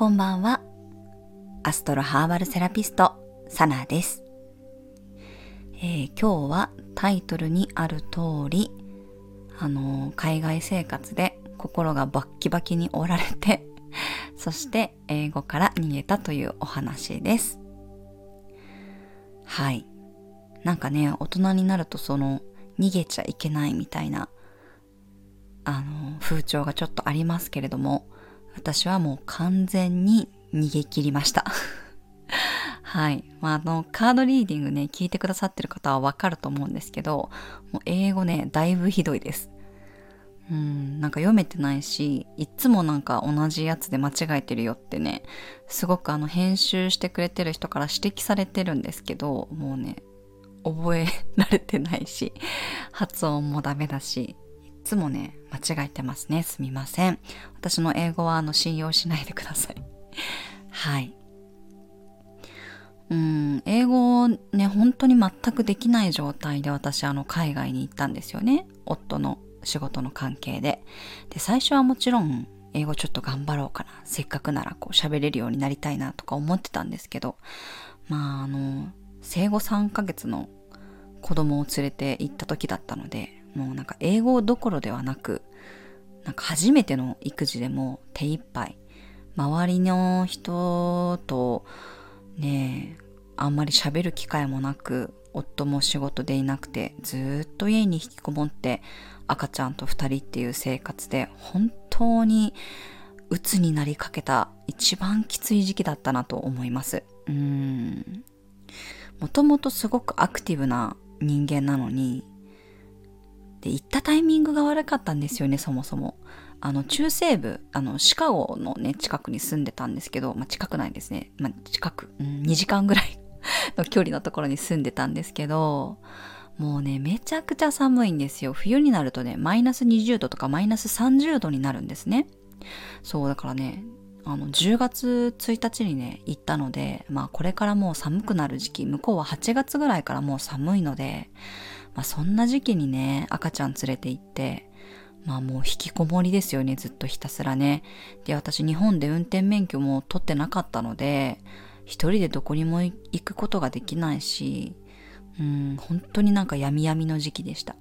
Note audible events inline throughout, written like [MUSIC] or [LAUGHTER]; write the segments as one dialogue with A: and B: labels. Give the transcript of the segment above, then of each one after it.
A: こんばんは。アストロハーバルセラピスト、サナです、えー、今日はタイトルにある通り、あのー、海外生活で心がバッキバキに折られて、[LAUGHS] そして英語から逃げたというお話です。はい。なんかね、大人になるとその、逃げちゃいけないみたいな、あの、風潮がちょっとありますけれども、私はもう完全に逃げ切りました。[LAUGHS] はい。まあ、あの、カードリーディングね、聞いてくださってる方はわかると思うんですけど、もう英語ね、だいぶひどいです。うん、なんか読めてないし、いつもなんか同じやつで間違えてるよってね、すごくあの編集してくれてる人から指摘されてるんですけど、もうね、覚えられてないし、発音もダメだし、つもね、間違えてますね。すみません。私の英語はあの信用しないでください。[LAUGHS] はい。うん、英語をね、本当に全くできない状態で私あの海外に行ったんですよね。夫の仕事の関係で。で、最初はもちろん英語ちょっと頑張ろうかな。せっかくならこう喋れるようになりたいなとか思ってたんですけど、まああの、生後3ヶ月の子供を連れて行った時だったので、もうなんか英語どころではなく、なんか初めての育児でも手一杯、周りの人とね、あんまり喋る機会もなく、夫も仕事でいなくて、ずっと家に引きこもって赤ちゃんと二人っていう生活で、本当に鬱になりかけた一番きつい時期だったなと思います。うん。もともとすごくアクティブな人間なのに、で、行ったタイミングが悪かったんですよね、そもそも。あの、中西部、あの、シカゴのね、近くに住んでたんですけど、まあ、近くないですね。まあ、近く、うん、2時間ぐらい [LAUGHS] の距離のところに住んでたんですけど、もうね、めちゃくちゃ寒いんですよ。冬になるとね、マイナス20度とかマイナス30度になるんですね。そう、だからね、あの、10月1日にね、行ったので、まあこれからもう寒くなる時期、向こうは8月ぐらいからもう寒いので、まあそんな時期にね、赤ちゃん連れて行って、まあもう引きこもりですよね、ずっとひたすらね。で、私日本で運転免許も取ってなかったので、一人でどこにも行くことができないし、うん、本当になんか闇闇の時期でした。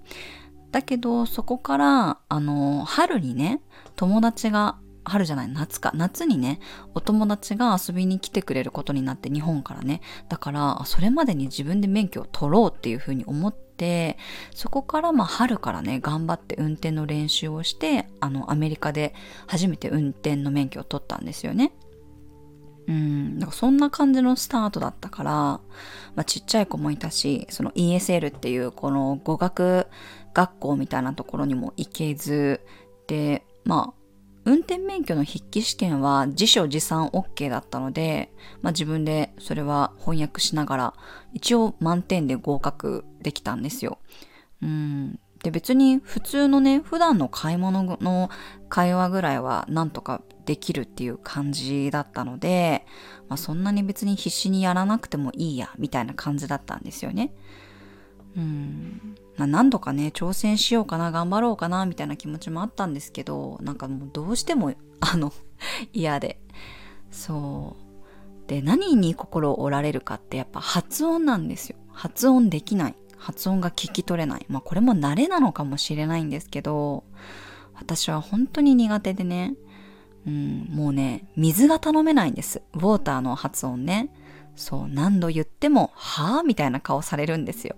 A: だけど、そこから、あの、春にね、友達が春じゃない、夏か。夏にね、お友達が遊びに来てくれることになって、日本からね。だから、それまでに自分で免許を取ろうっていうふうに思って、そこからまあ春からね、頑張って運転の練習をして、あの、アメリカで初めて運転の免許を取ったんですよね。うん、なんかそんな感じのスタートだったから、まあ、ちっちゃい子もいたし、その ESL っていうこの語学学校みたいなところにも行けず、で、まあ、運転免許の筆記試験は辞書持参 OK だったので、まあ、自分でそれは翻訳しながら一応満点で合格できたんですよ。うん。で別に普通のね、普段の買い物の会話ぐらいはなんとかできるっていう感じだったので、まあ、そんなに別に必死にやらなくてもいいや、みたいな感じだったんですよね。うん。まあ、何度かね、挑戦しようかな、頑張ろうかな、みたいな気持ちもあったんですけど、なんかもうどうしても、[LAUGHS] あの、嫌で。そう。で、何に心を折られるかってやっぱ発音なんですよ。発音できない。発音が聞き取れない。まあこれも慣れなのかもしれないんですけど、私は本当に苦手でね、うん、もうね、水が頼めないんです。ウォーターの発音ね。そう、何度言っても、はぁみたいな顔されるんですよ。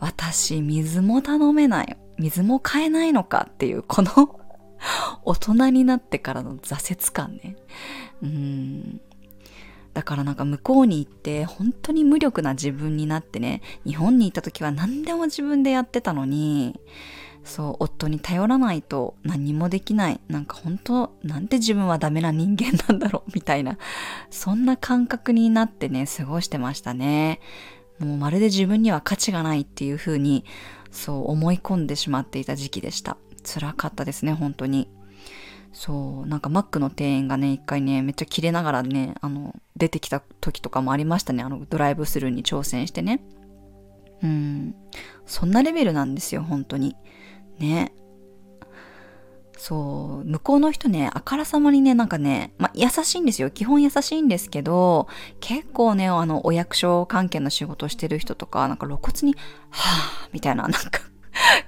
A: 私、水も頼めない。水も買えないのかっていう、この [LAUGHS] 大人になってからの挫折感ね。うん。だからなんか向こうに行って本当に無力な自分になってね、日本に行った時は何でも自分でやってたのに、そう、夫に頼らないと何もできない。なんか本当、なんて自分はダメな人間なんだろう、みたいな。そんな感覚になってね、過ごしてましたね。もうまるで自分には価値がないっていう風にそう思い込んでしまっていた時期でした。辛かったですね、本当に。そう、なんかマックの店員がね、一回ね、めっちゃ切れながらね、あの、出てきた時とかもありましたね。あの、ドライブスルーに挑戦してね。うん。そんなレベルなんですよ、本当に。ね。そう、向こうの人ね、あからさまにね、なんかね、まあ、優しいんですよ。基本優しいんですけど、結構ね、あの、お役所関係の仕事してる人とか、なんか露骨に、はぁ、みたいな、なんか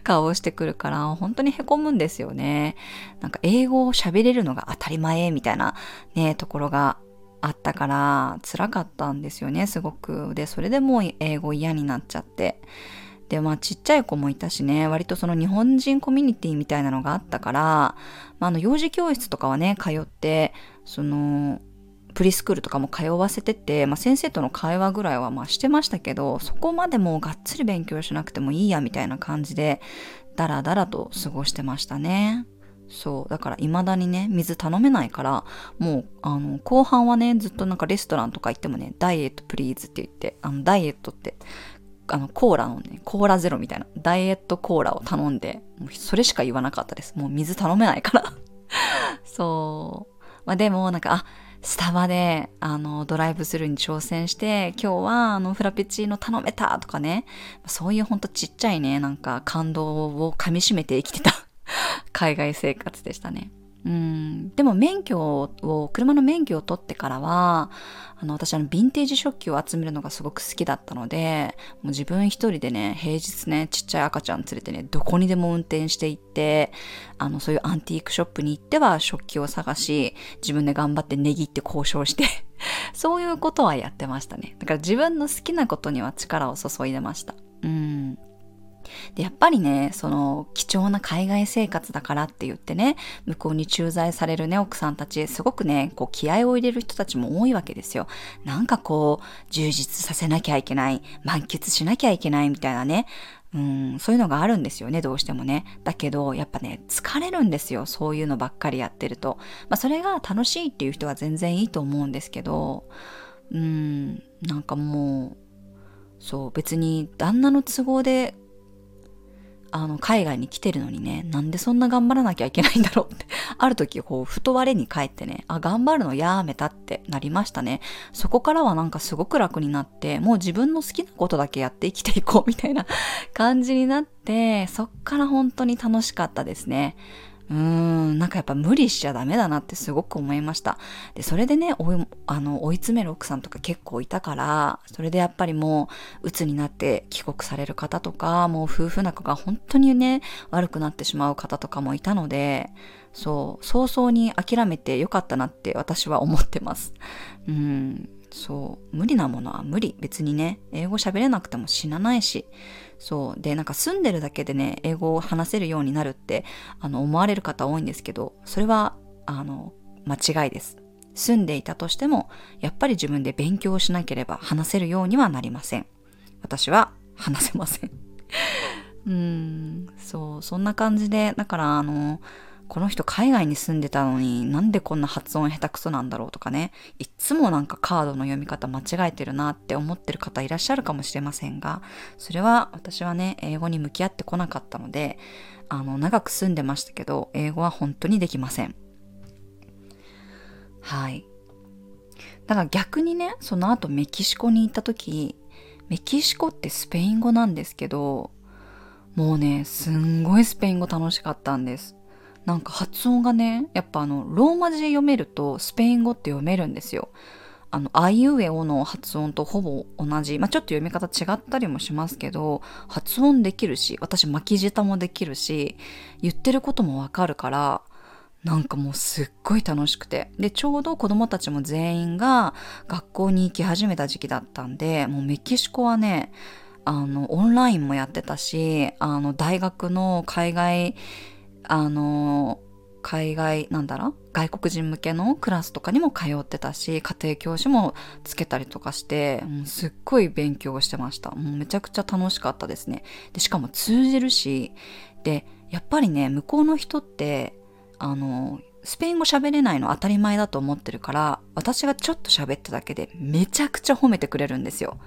A: 顔をしてくるから、本当に凹むんですよね。なんか英語を喋れるのが当たり前みたいなね、ところがあったから辛かったんですよね、すごく。で、それでもう英語嫌になっちゃって。で、まあちっちゃい子もいたしね、割とその日本人コミュニティみたいなのがあったから、まあ、あの幼児教室とかはね、通って、その、プリスクールとかも通わせてて、まあ、先生との会話ぐらいはまあしてましたけど、そこまでもうがっつり勉強しなくてもいいやみたいな感じで、ダラダラと過ごしてましたね。そう。だから未だにね、水頼めないから、もう、あの、後半はね、ずっとなんかレストランとか行ってもね、ダイエットプリーズって言って、あの、ダイエットって、あの、コーラのね、コーラゼロみたいな、ダイエットコーラを頼んで、もうそれしか言わなかったです。もう水頼めないから [LAUGHS] そう。まあでも、なんか、あ、スタバで、あの、ドライブスルーに挑戦して、今日は、あの、フラペチーノ頼めたとかね、そういうほんとちっちゃいね、なんか感動を噛み締めて生きてた [LAUGHS] 海外生活でしたね。うん、でも免許を、車の免許を取ってからは、あの、私あの、ヴィンテージ食器を集めるのがすごく好きだったので、もう自分一人でね、平日ね、ちっちゃい赤ちゃん連れてね、どこにでも運転して行って、あの、そういうアンティークショップに行っては食器を探し、自分で頑張って値切って交渉して [LAUGHS] そういうことはやってましたね。だから自分の好きなことには力を注いでました。うん。で、やっぱりね、その貴重な海外生活だからって言ってね、向こうに駐在されるね、奥さんたち、すごくね、こう気合を入れる人たちも多いわけですよ。なんかこう、充実させなきゃいけない、満喫しなきゃいけないみたいなね、うん、そういうのがあるんですよね、どうしてもね。だけど、やっぱね、疲れるんですよ、そういうのばっかりやってると。まあ、それが楽しいっていう人は全然いいと思うんですけど、うん、なんかもう、そう、別に旦那の都合であの、海外に来てるのにね、なんでそんな頑張らなきゃいけないんだろうって、[LAUGHS] ある時、こう、ふと我に帰ってね、あ、頑張るのやめたってなりましたね。そこからはなんかすごく楽になって、もう自分の好きなことだけやって生きていこうみたいな感じになって、そっから本当に楽しかったですね。うーん、なんかやっぱ無理しちゃダメだなってすごく思いました。で、それでね、追いあの追い詰める奥さんとか結構いたから、それでやっぱりもう、鬱になって帰国される方とか、もう夫婦仲が本当にね、悪くなってしまう方とかもいたので、そう、早々に諦めてよかったなって私は思ってます。うん、そう、無理なものは無理。別にね、英語喋れなくても死なないし、そう。で、なんか住んでるだけでね、英語を話せるようになるって、あの、思われる方多いんですけど、それは、あの、間違いです。住んでいたとしても、やっぱり自分で勉強しなければ話せるようにはなりません。私は話せません。[LAUGHS] うーん、そう、そんな感じで、だから、あの、この人海外に住んでたのになんでこんな発音下手くそなんだろうとかね、いっつもなんかカードの読み方間違えてるなって思ってる方いらっしゃるかもしれませんが、それは私はね、英語に向き合ってこなかったので、あの、長く住んでましたけど、英語は本当にできません。はい。だから逆にね、その後メキシコに行った時、メキシコってスペイン語なんですけど、もうね、すんごいスペイン語楽しかったんです。なんか発音がね、やっぱあの、ローマ字で読めるとスペイン語って読めるんですよ。あの、あいうえおの発音とほぼ同じ。まあ、ちょっと読み方違ったりもしますけど、発音できるし、私巻き舌もできるし、言ってることもわかるから、なんかもうすっごい楽しくて。で、ちょうど子供たちも全員が学校に行き始めた時期だったんで、もうメキシコはね、あの、オンラインもやってたし、あの、大学の海外あの海外なんだろう？外国人向けのクラスとかにも通ってたし家庭教師もつけたりとかしてもうすっごい勉強してました。もうめちゃくちゃ楽しかったですね。でしかも通じるしでやっぱりね向こうの人ってあのスペイン語喋れないの当たり前だと思ってるから私がちょっと喋っただけでめちゃくちゃ褒めてくれるんですよ。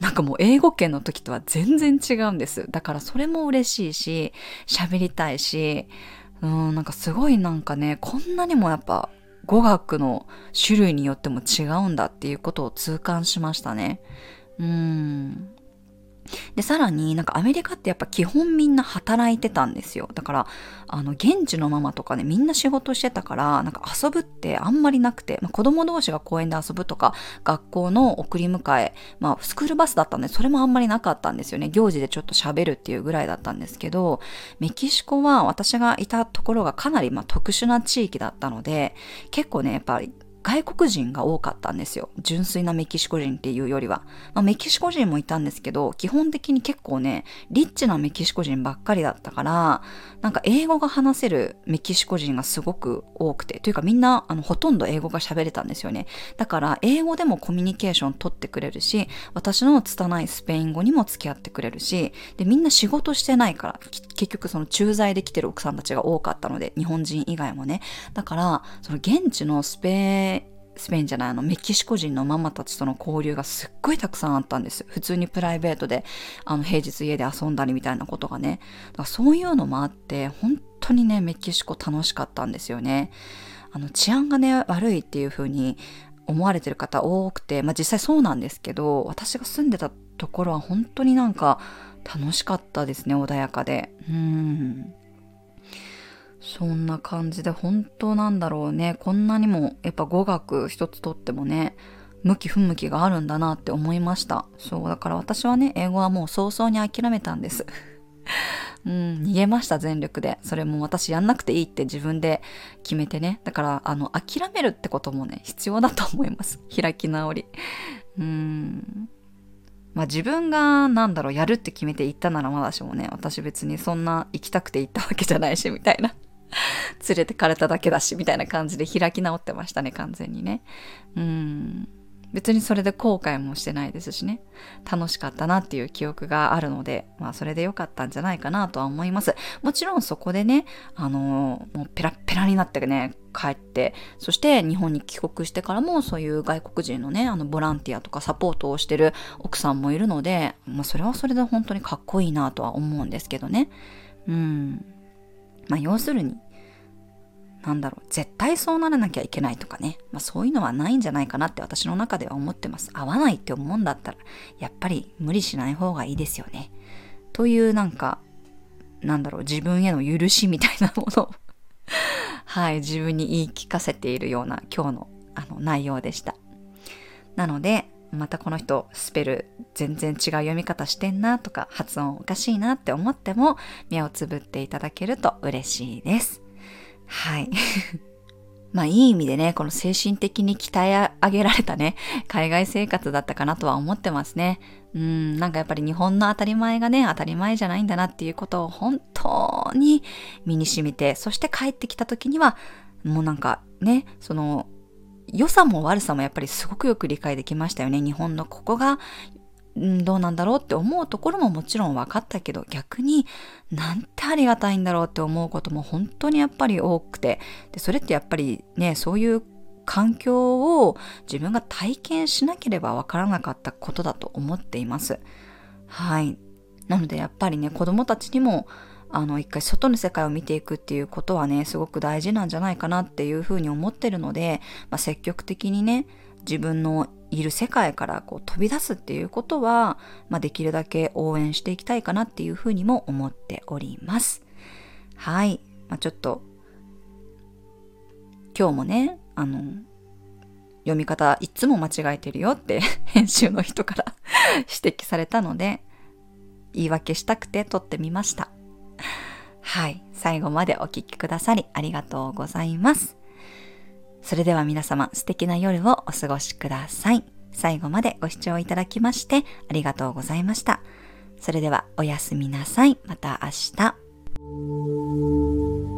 A: なんかもう英語圏の時とは全然違うんです。だからそれも嬉しいし、喋りたいし、うん、なんかすごいなんかね、こんなにもやっぱ語学の種類によっても違うんだっていうことを痛感しましたね。うん。で、さらになんかアメリカってやっぱ基本みんな働いてたんですよ。だから、あの、現地のママとかね、みんな仕事してたから、なんか遊ぶってあんまりなくて、まあ、子供同士が公園で遊ぶとか、学校の送り迎え、まあ、スクールバスだったんで、それもあんまりなかったんですよね。行事でちょっと喋るっていうぐらいだったんですけど、メキシコは私がいたところがかなりま特殊な地域だったので、結構ね、やっぱり外国人が多かったんですよ。純粋なメキシコ人っていうよりは。まあ、メキシコ人もいたんですけど、基本的に結構ね、リッチなメキシコ人ばっかりだったから、なんか英語が話せるメキシコ人がすごく多くて、というかみんな、あの、ほとんど英語が喋れたんですよね。だから、英語でもコミュニケーション取ってくれるし、私の拙いスペイン語にも付き合ってくれるし、で、みんな仕事してないから、結局その駐在で来てる奥さんたちが多かったので、日本人以外もね。だから、その現地のスペインスペインじゃないあのメキシコ人のママたちとの交流がすっごいたくさんあったんです。普通にプライベートであの平日家で遊んだりみたいなことがね。だからそういうのもあって本当にねメキシコ楽しかったんですよね。あの治安がね悪いっていう風に思われてる方多くて、まあ実際そうなんですけど、私が住んでたところは本当になんか楽しかったですね、穏やかで。うん。そんな感じで本当なんだろうね。こんなにもやっぱ語学一つとってもね、向き不向きがあるんだなって思いました。そう、だから私はね、英語はもう早々に諦めたんです。[LAUGHS] うん、逃げました全力で。それも私やんなくていいって自分で決めてね。だから、あの、諦めるってこともね、必要だと思います。開き直り。うん。まあ自分がなんだろう、やるって決めて行ったならまだしもね、私別にそんな行きたくて行ったわけじゃないし、みたいな。[LAUGHS] 連れてかれただけだし、みたいな感じで開き直ってましたね、完全にね。うん。別にそれで後悔もしてないですしね。楽しかったなっていう記憶があるので、まあそれで良かったんじゃないかなとは思います。もちろんそこでね、あのー、もうペラペラになってね、帰って、そして日本に帰国してからもそういう外国人のね、あのボランティアとかサポートをしてる奥さんもいるので、まあそれはそれで本当にかっこいいなとは思うんですけどね。うん。まあ要するに、なんだろう、絶対そうならなきゃいけないとかね、まあそういうのはないんじゃないかなって私の中では思ってます。合わないって思うんだったら、やっぱり無理しない方がいいですよね。というなんか、なんだろう、自分への許しみたいなものを [LAUGHS] はい、自分に言い聞かせているような今日のあの内容でした。なので、またこの人スペル全然違う読み方してんなとか発音おかしいなって思っても目をつぶっていただけると嬉しいです。はい。[LAUGHS] まあいい意味でね、この精神的に鍛え上げられたね、海外生活だったかなとは思ってますね。うん、なんかやっぱり日本の当たり前がね、当たり前じゃないんだなっていうことを本当に身に染みて、そして帰ってきた時には、もうなんかね、その良さも悪さもやっぱりすごくよく理解できましたよね。日本のここが、ん、どうなんだろうって思うところももちろん分かったけど、逆になんてありがたいんだろうって思うことも本当にやっぱり多くて、でそれってやっぱりね、そういう環境を自分が体験しなければ分からなかったことだと思っています。はい。なのでやっぱりね、子供たちにもあの一回外の世界を見ていくっていうことはねすごく大事なんじゃないかなっていうふうに思ってるので、まあ、積極的にね自分のいる世界からこう飛び出すっていうことは、まあ、できるだけ応援していきたいかなっていうふうにも思っております。はい。まあ、ちょっと今日もね、あの、読み方いつも間違えてるよって [LAUGHS] 編集の人から [LAUGHS] 指摘されたので言い訳したくて撮ってみました。はい、最後までお聴きくださりありがとうございます。それでは皆様素敵な夜をお過ごしください。最後までご視聴いただきましてありがとうございました。それではおやすみなさい。また明日。